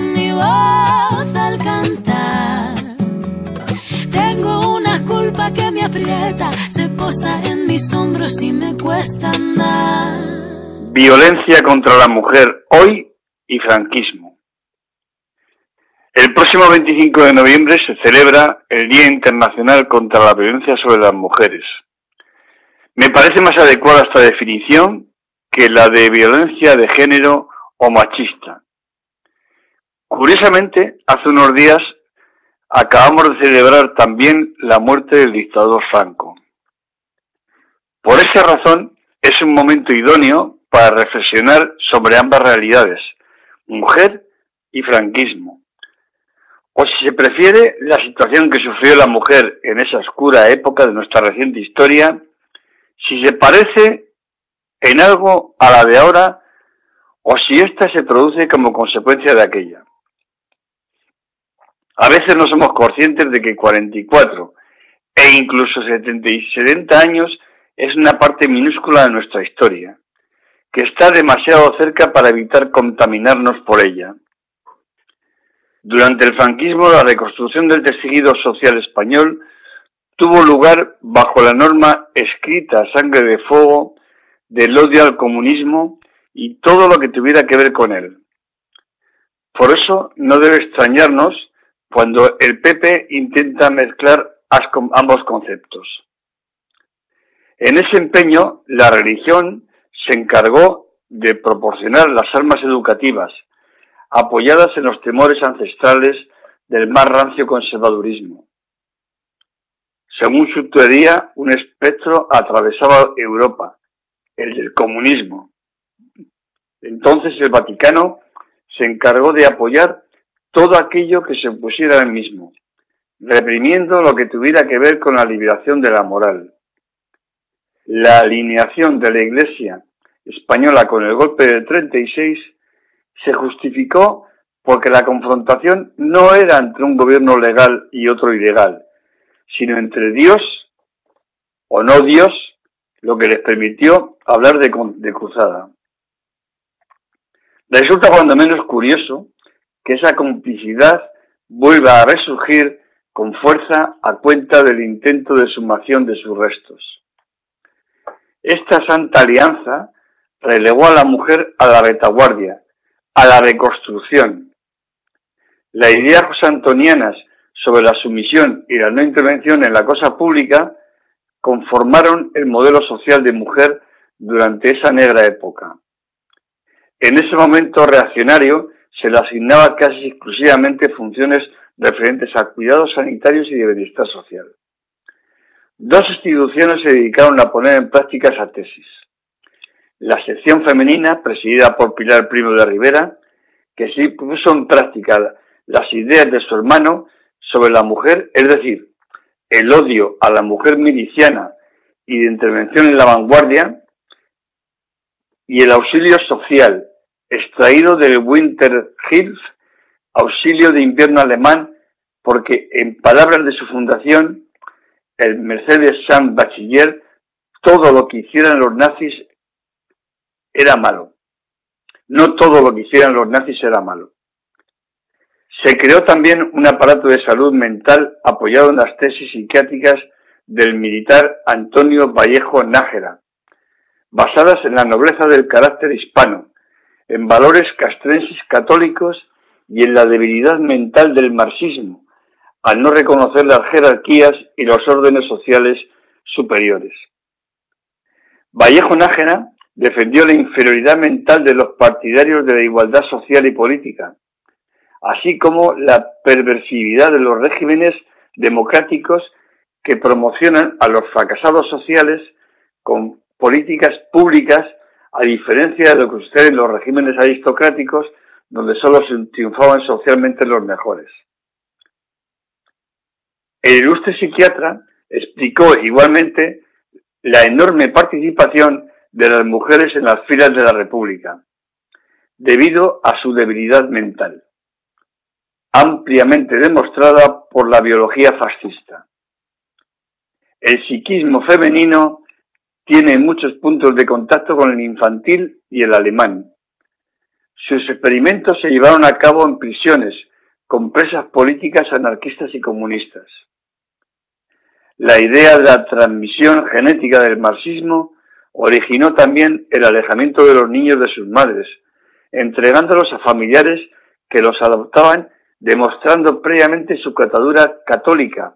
Mi voz al cantar. Tengo una culpa que me aprieta, se posa en mis hombros y me cuesta. Violencia contra la mujer hoy y franquismo. El próximo 25 de noviembre se celebra el Día Internacional contra la Violencia sobre las Mujeres. Me parece más adecuada esta definición que la de violencia de género o machista. Curiosamente, hace unos días acabamos de celebrar también la muerte del dictador Franco. Por esa razón, es un momento idóneo para reflexionar sobre ambas realidades, mujer y franquismo. O si se prefiere, la situación que sufrió la mujer en esa oscura época de nuestra reciente historia, si se parece en algo a la de ahora o si ésta se produce como consecuencia de aquella. A veces no somos conscientes de que 44 e incluso 70 y 70 años es una parte minúscula de nuestra historia, que está demasiado cerca para evitar contaminarnos por ella. Durante el franquismo, la reconstrucción del tejido social español tuvo lugar bajo la norma escrita sangre de fuego del odio al comunismo y todo lo que tuviera que ver con él. Por eso no debe extrañarnos cuando el PP intenta mezclar ambos conceptos. En ese empeño, la religión se encargó de proporcionar las armas educativas, apoyadas en los temores ancestrales del más rancio conservadurismo. Según su teoría, un espectro atravesaba Europa, el del comunismo. Entonces el Vaticano se encargó de apoyar todo aquello que se opusiera al mismo, reprimiendo lo que tuviera que ver con la liberación de la moral. La alineación de la Iglesia española con el golpe del 36 se justificó porque la confrontación no era entre un gobierno legal y otro ilegal, sino entre Dios o no Dios lo que les permitió hablar de, de cruzada. Resulta cuando menos curioso que esa complicidad vuelva a resurgir con fuerza a cuenta del intento de sumación de sus restos. Esta santa alianza relegó a la mujer a la retaguardia, a la reconstrucción. Las ideas antonianas sobre la sumisión y la no intervención en la cosa pública conformaron el modelo social de mujer durante esa negra época. En ese momento reaccionario se le asignaba casi exclusivamente funciones referentes a cuidados sanitarios y de bienestar social. Dos instituciones se dedicaron a poner en práctica esa tesis. La sección femenina, presidida por Pilar Primo de Rivera, que sí puso en práctica las ideas de su hermano sobre la mujer, es decir, el odio a la mujer miliciana y de intervención en la vanguardia, y el auxilio social, extraído del Winter Hills, auxilio de invierno alemán, porque en palabras de su fundación, el Mercedes San Bachiller, todo lo que hicieran los nazis era malo. No todo lo que hicieran los nazis era malo. Se creó también un aparato de salud mental apoyado en las tesis psiquiátricas del militar Antonio Vallejo Nájera, basadas en la nobleza del carácter hispano, en valores castrenses católicos y en la debilidad mental del marxismo, al no reconocer las jerarquías y los órdenes sociales superiores. Vallejo Nájera defendió la inferioridad mental de los partidarios de la igualdad social y política, así como la perversividad de los regímenes democráticos que promocionan a los fracasados sociales con políticas públicas, a diferencia de lo que sucede en los regímenes aristocráticos, donde solo triunfaban socialmente los mejores. El ilustre psiquiatra explicó igualmente la enorme participación de las mujeres en las filas de la República, debido a su debilidad mental, ampliamente demostrada por la biología fascista. El psiquismo femenino tiene muchos puntos de contacto con el infantil y el alemán. Sus experimentos se llevaron a cabo en prisiones con presas políticas anarquistas y comunistas. La idea de la transmisión genética del marxismo originó también el alejamiento de los niños de sus madres, entregándolos a familiares que los adoptaban, demostrando previamente su catadura católica,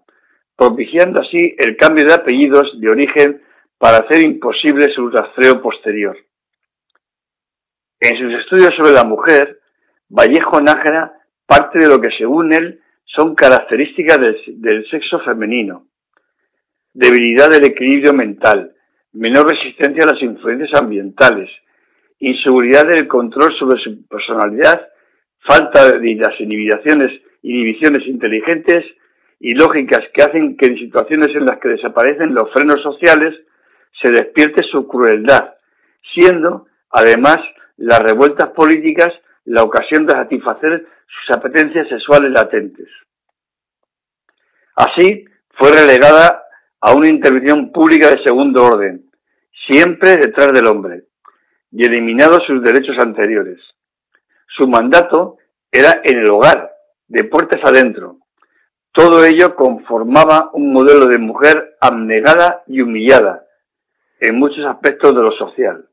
propiciando así el cambio de apellidos de origen para hacer imposible su rastreo posterior. En sus estudios sobre la mujer, Vallejo Nájera parte de lo que según él son características del sexo femenino, debilidad del equilibrio mental, menor resistencia a las influencias ambientales, inseguridad del control sobre su personalidad, falta de las inhibiciones, inhibiciones inteligentes y lógicas que hacen que en situaciones en las que desaparecen los frenos sociales se despierte su crueldad, siendo, además, las revueltas políticas la ocasión de satisfacer sus apetencias sexuales latentes. Así, fue relegada a una intervención pública de segundo orden, siempre detrás del hombre, y eliminados sus derechos anteriores. Su mandato era en el hogar, de puertas adentro. Todo ello conformaba un modelo de mujer abnegada y humillada en muchos aspectos de lo social.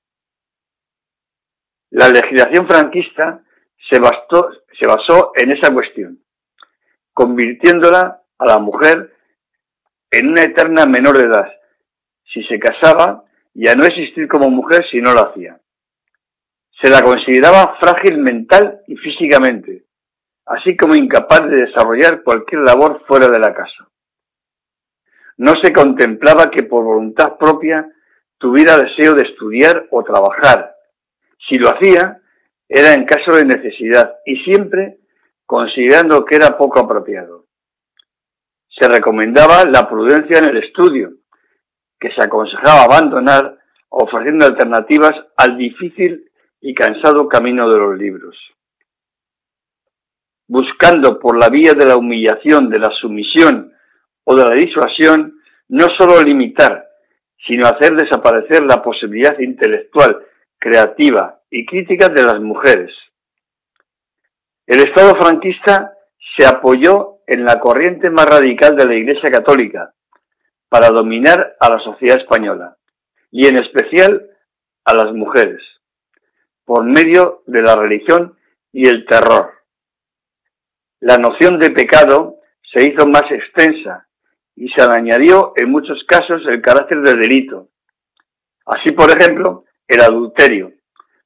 La legislación franquista se, se basó en esa cuestión, convirtiéndola a la mujer en una eterna menor de edad, si se casaba y a no existir como mujer si no lo hacía. Se la consideraba frágil mental y físicamente, así como incapaz de desarrollar cualquier labor fuera de la casa. No se contemplaba que por voluntad propia tuviera deseo de estudiar o trabajar. Si lo hacía, era en caso de necesidad y siempre considerando que era poco apropiado se recomendaba la prudencia en el estudio, que se aconsejaba abandonar ofreciendo alternativas al difícil y cansado camino de los libros. Buscando por la vía de la humillación, de la sumisión o de la disuasión, no solo limitar, sino hacer desaparecer la posibilidad intelectual, creativa y crítica de las mujeres. El Estado franquista se apoyó en la corriente más radical de la Iglesia Católica para dominar a la sociedad española y en especial a las mujeres por medio de la religión y el terror. La noción de pecado se hizo más extensa y se le añadió en muchos casos el carácter de delito. Así, por ejemplo, el adulterio.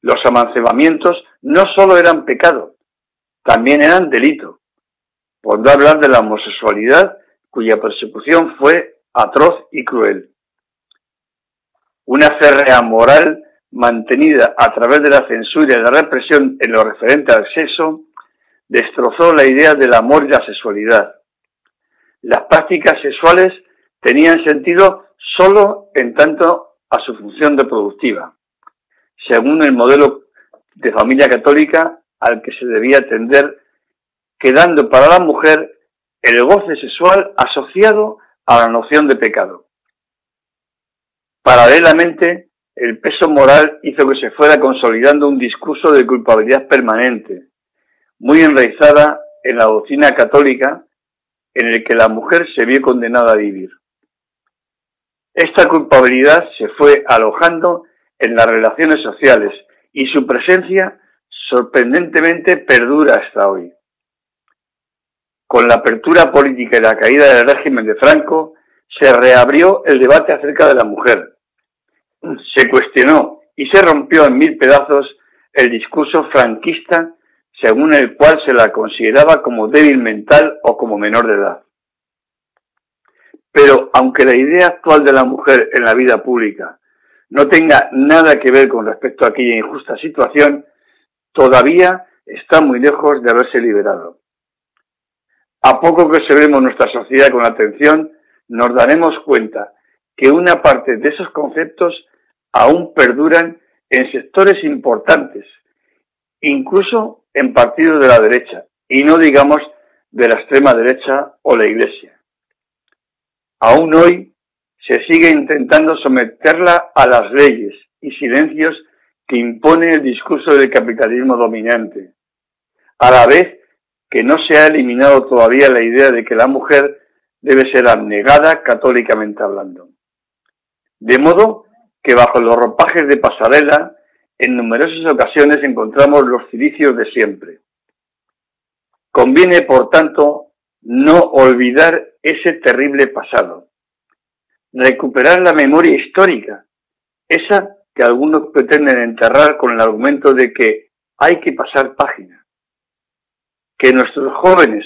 Los amancebamientos no solo eran pecado, también eran delito por no hablar de la homosexualidad, cuya persecución fue atroz y cruel. Una férrea moral mantenida a través de la censura y la represión en lo referente al sexo, destrozó la idea del amor y la sexualidad. Las prácticas sexuales tenían sentido solo en tanto a su función reproductiva, según el modelo de familia católica al que se debía atender quedando para la mujer el goce sexual asociado a la noción de pecado. Paralelamente, el peso moral hizo que se fuera consolidando un discurso de culpabilidad permanente, muy enraizada en la doctrina católica, en el que la mujer se vio condenada a vivir. Esta culpabilidad se fue alojando en las relaciones sociales y su presencia sorprendentemente perdura hasta hoy. Con la apertura política y la caída del régimen de Franco, se reabrió el debate acerca de la mujer. Se cuestionó y se rompió en mil pedazos el discurso franquista según el cual se la consideraba como débil mental o como menor de edad. Pero aunque la idea actual de la mujer en la vida pública no tenga nada que ver con respecto a aquella injusta situación, todavía está muy lejos de haberse liberado. A poco que observemos nuestra sociedad con atención, nos daremos cuenta que una parte de esos conceptos aún perduran en sectores importantes, incluso en partidos de la derecha, y no digamos de la extrema derecha o la Iglesia. Aún hoy se sigue intentando someterla a las leyes y silencios que impone el discurso del capitalismo dominante, a la vez que no se ha eliminado todavía la idea de que la mujer debe ser abnegada católicamente hablando. De modo que bajo los ropajes de pasarela, en numerosas ocasiones encontramos los cilicios de siempre. Conviene, por tanto, no olvidar ese terrible pasado, recuperar la memoria histórica, esa que algunos pretenden enterrar con el argumento de que hay que pasar página. Que nuestros jóvenes,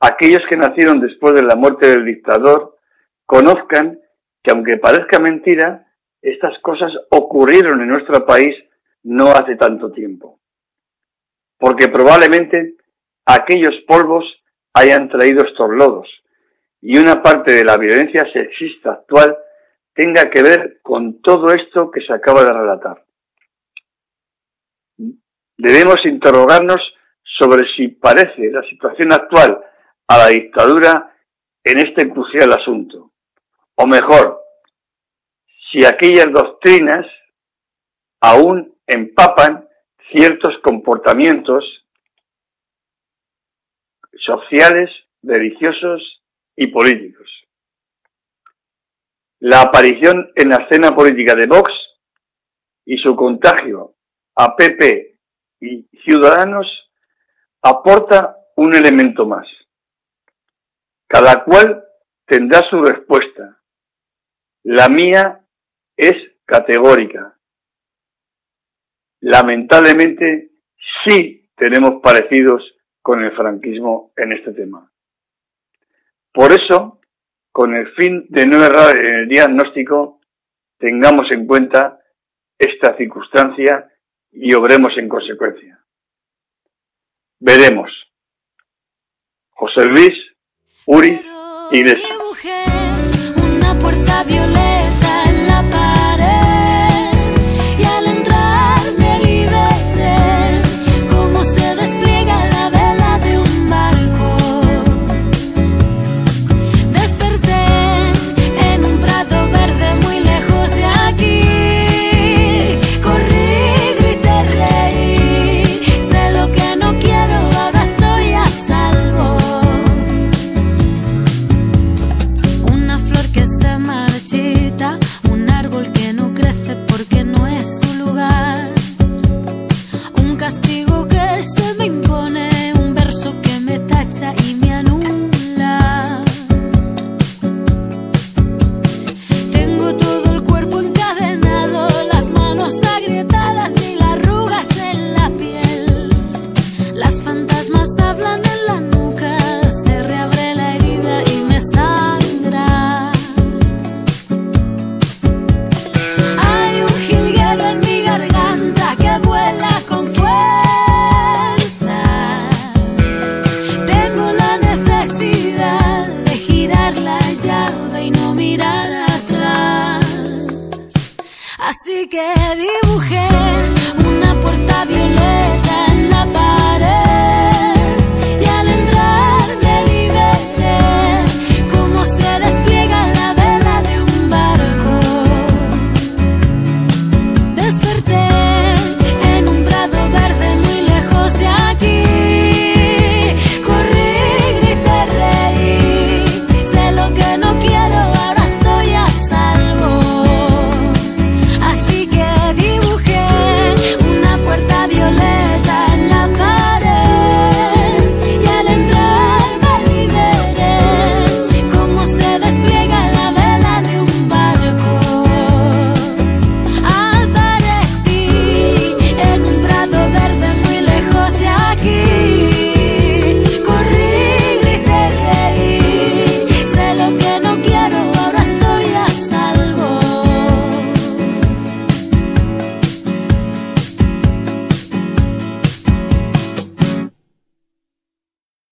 aquellos que nacieron después de la muerte del dictador, conozcan que aunque parezca mentira, estas cosas ocurrieron en nuestro país no hace tanto tiempo. Porque probablemente aquellos polvos hayan traído estos lodos y una parte de la violencia sexista actual tenga que ver con todo esto que se acaba de relatar. Debemos interrogarnos sobre si parece la situación actual a la dictadura en este crucial asunto. O mejor, si aquellas doctrinas aún empapan ciertos comportamientos sociales, religiosos y políticos. La aparición en la escena política de Vox y su contagio a PP y Ciudadanos aporta un elemento más. Cada cual tendrá su respuesta. La mía es categórica. Lamentablemente sí tenemos parecidos con el franquismo en este tema. Por eso, con el fin de no errar en el diagnóstico, tengamos en cuenta esta circunstancia y obremos en consecuencia. Veremos. José Luis, Uri, Iglesia. Una puerta violeta